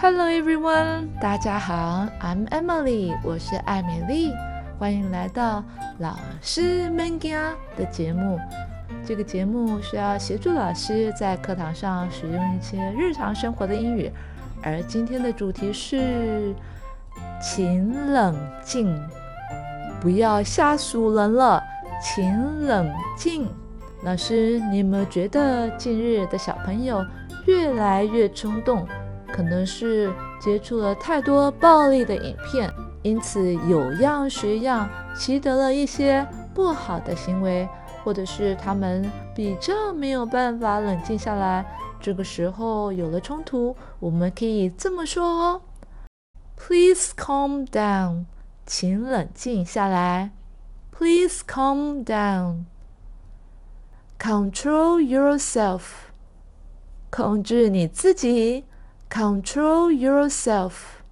Hello everyone，大家好，I'm Emily，我是艾美丽，欢迎来到老师们家的节目。这个节目需要协助老师在课堂上使用一些日常生活的英语，而今天的主题是，请冷静，不要吓死人了，请冷静。老师，你有没有觉得近日的小朋友越来越冲动？可能是接触了太多暴力的影片，因此有样学样，习得了一些不好的行为，或者是他们比较没有办法冷静下来。这个时候有了冲突，我们可以这么说哦：Please calm down，请冷静下来。Please calm down。Control yourself，控制你自己。Control yourself.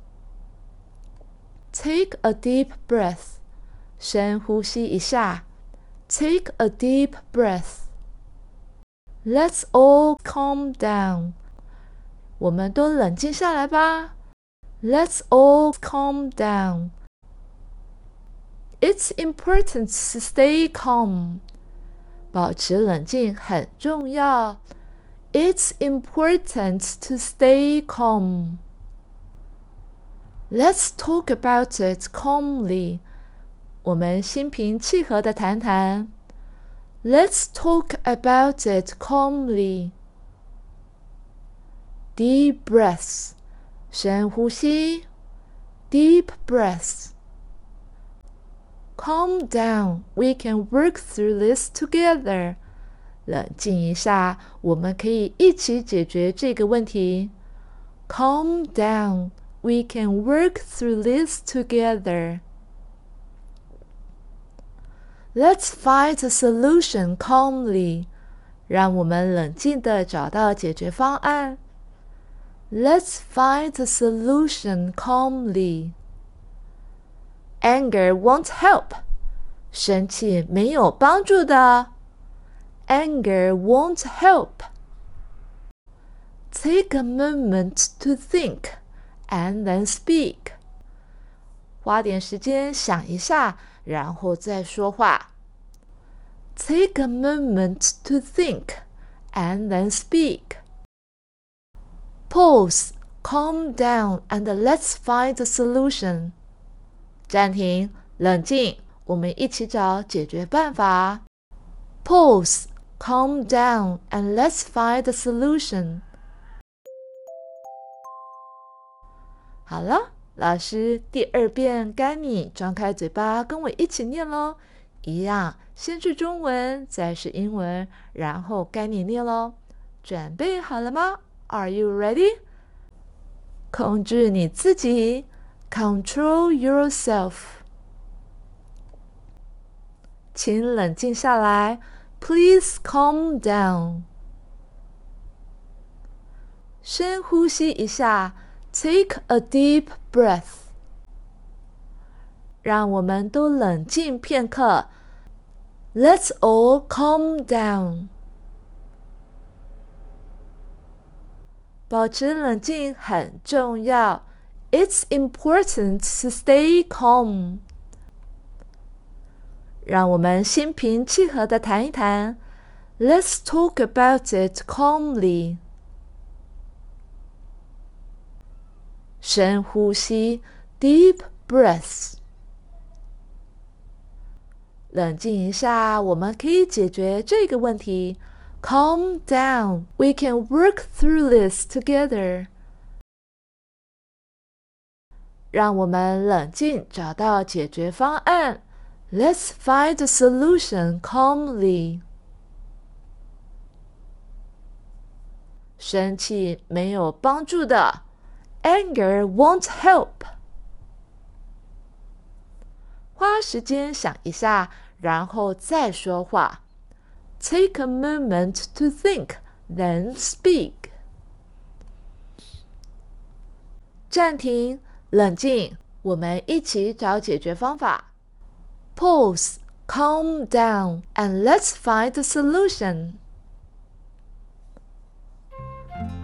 Take a deep breath. 深呼吸一下。Take a deep breath. Let's all calm down. 我们都冷静下来吧。Let's all calm down. It's important to stay calm. 保持冷静很重要。 it's important to stay calm. Let's talk about it calmly. 我们心平气和的谈谈。Let's talk about it calmly. Deep breaths. 深呼吸。Deep breaths. Calm down. We can work through this together. 冷静一下，我们可以一起解决这个问题。Calm down, we can work through this together. Let's find a solution calmly. 让我们冷静的找到解决方案。Let's find a solution calmly. Anger won't help. 生气没有帮助的。anger won't help. Take a moment to think and then speak. 花点时间想一下，然后再说话。Take a moment to think and then speak. Pause, calm down, and let's find a solution. 暂停，冷静，我们一起找解决办法。Pause. Calm down and let's find the solution. 好了，老师第二遍该你张开嘴巴跟我一起念喽。一样，先是中文，再是英文，然后该你念喽。准备好了吗？Are you ready？控制你自己，Control yourself。请冷静下来。Please calm down. 深呼吸一下，Take a deep breath. 让我们都冷静片刻。Let's all calm down. 保持冷静很重要。It's important to stay calm. 让我们心平气和的谈一谈。Let's talk about it calmly。深呼吸，deep breaths。冷静一下，我们可以解决这个问题。Calm down, we can work through this together。让我们冷静，找到解决方案。 Let's find a solution calmly. 生气没有帮助的，Anger won't help. 花时间想一下，然后再说话。Take a moment to think, then speak. 暂停，冷静，我们一起找解决方法。 Pause, calm down, and let's find the solution.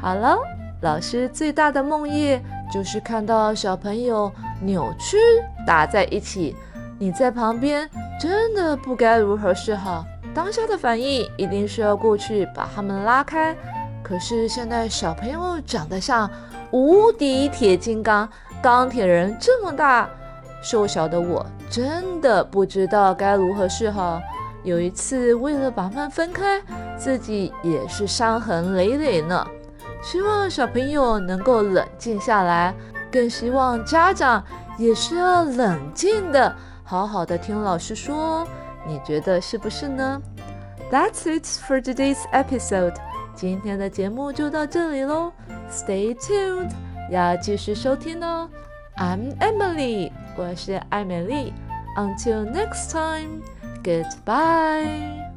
好了，老师最大的梦魇就是看到小朋友扭曲打在一起，你在旁边真的不该如何是好。当下的反应一定是要过去把他们拉开。可是现在小朋友长得像无敌铁金刚、钢铁人这么大，瘦小的我真的不知道该如何是好。有一次为了把他们分开，自己也是伤痕累累呢。希望小朋友能够冷静下来，更希望家长也是要冷静的，好好的听老师说。你觉得是不是呢？That's it for today's episode。今天的节目就到这里喽，Stay tuned，要继续收听哦。I'm Emily，我是艾美丽。Until next time，goodbye。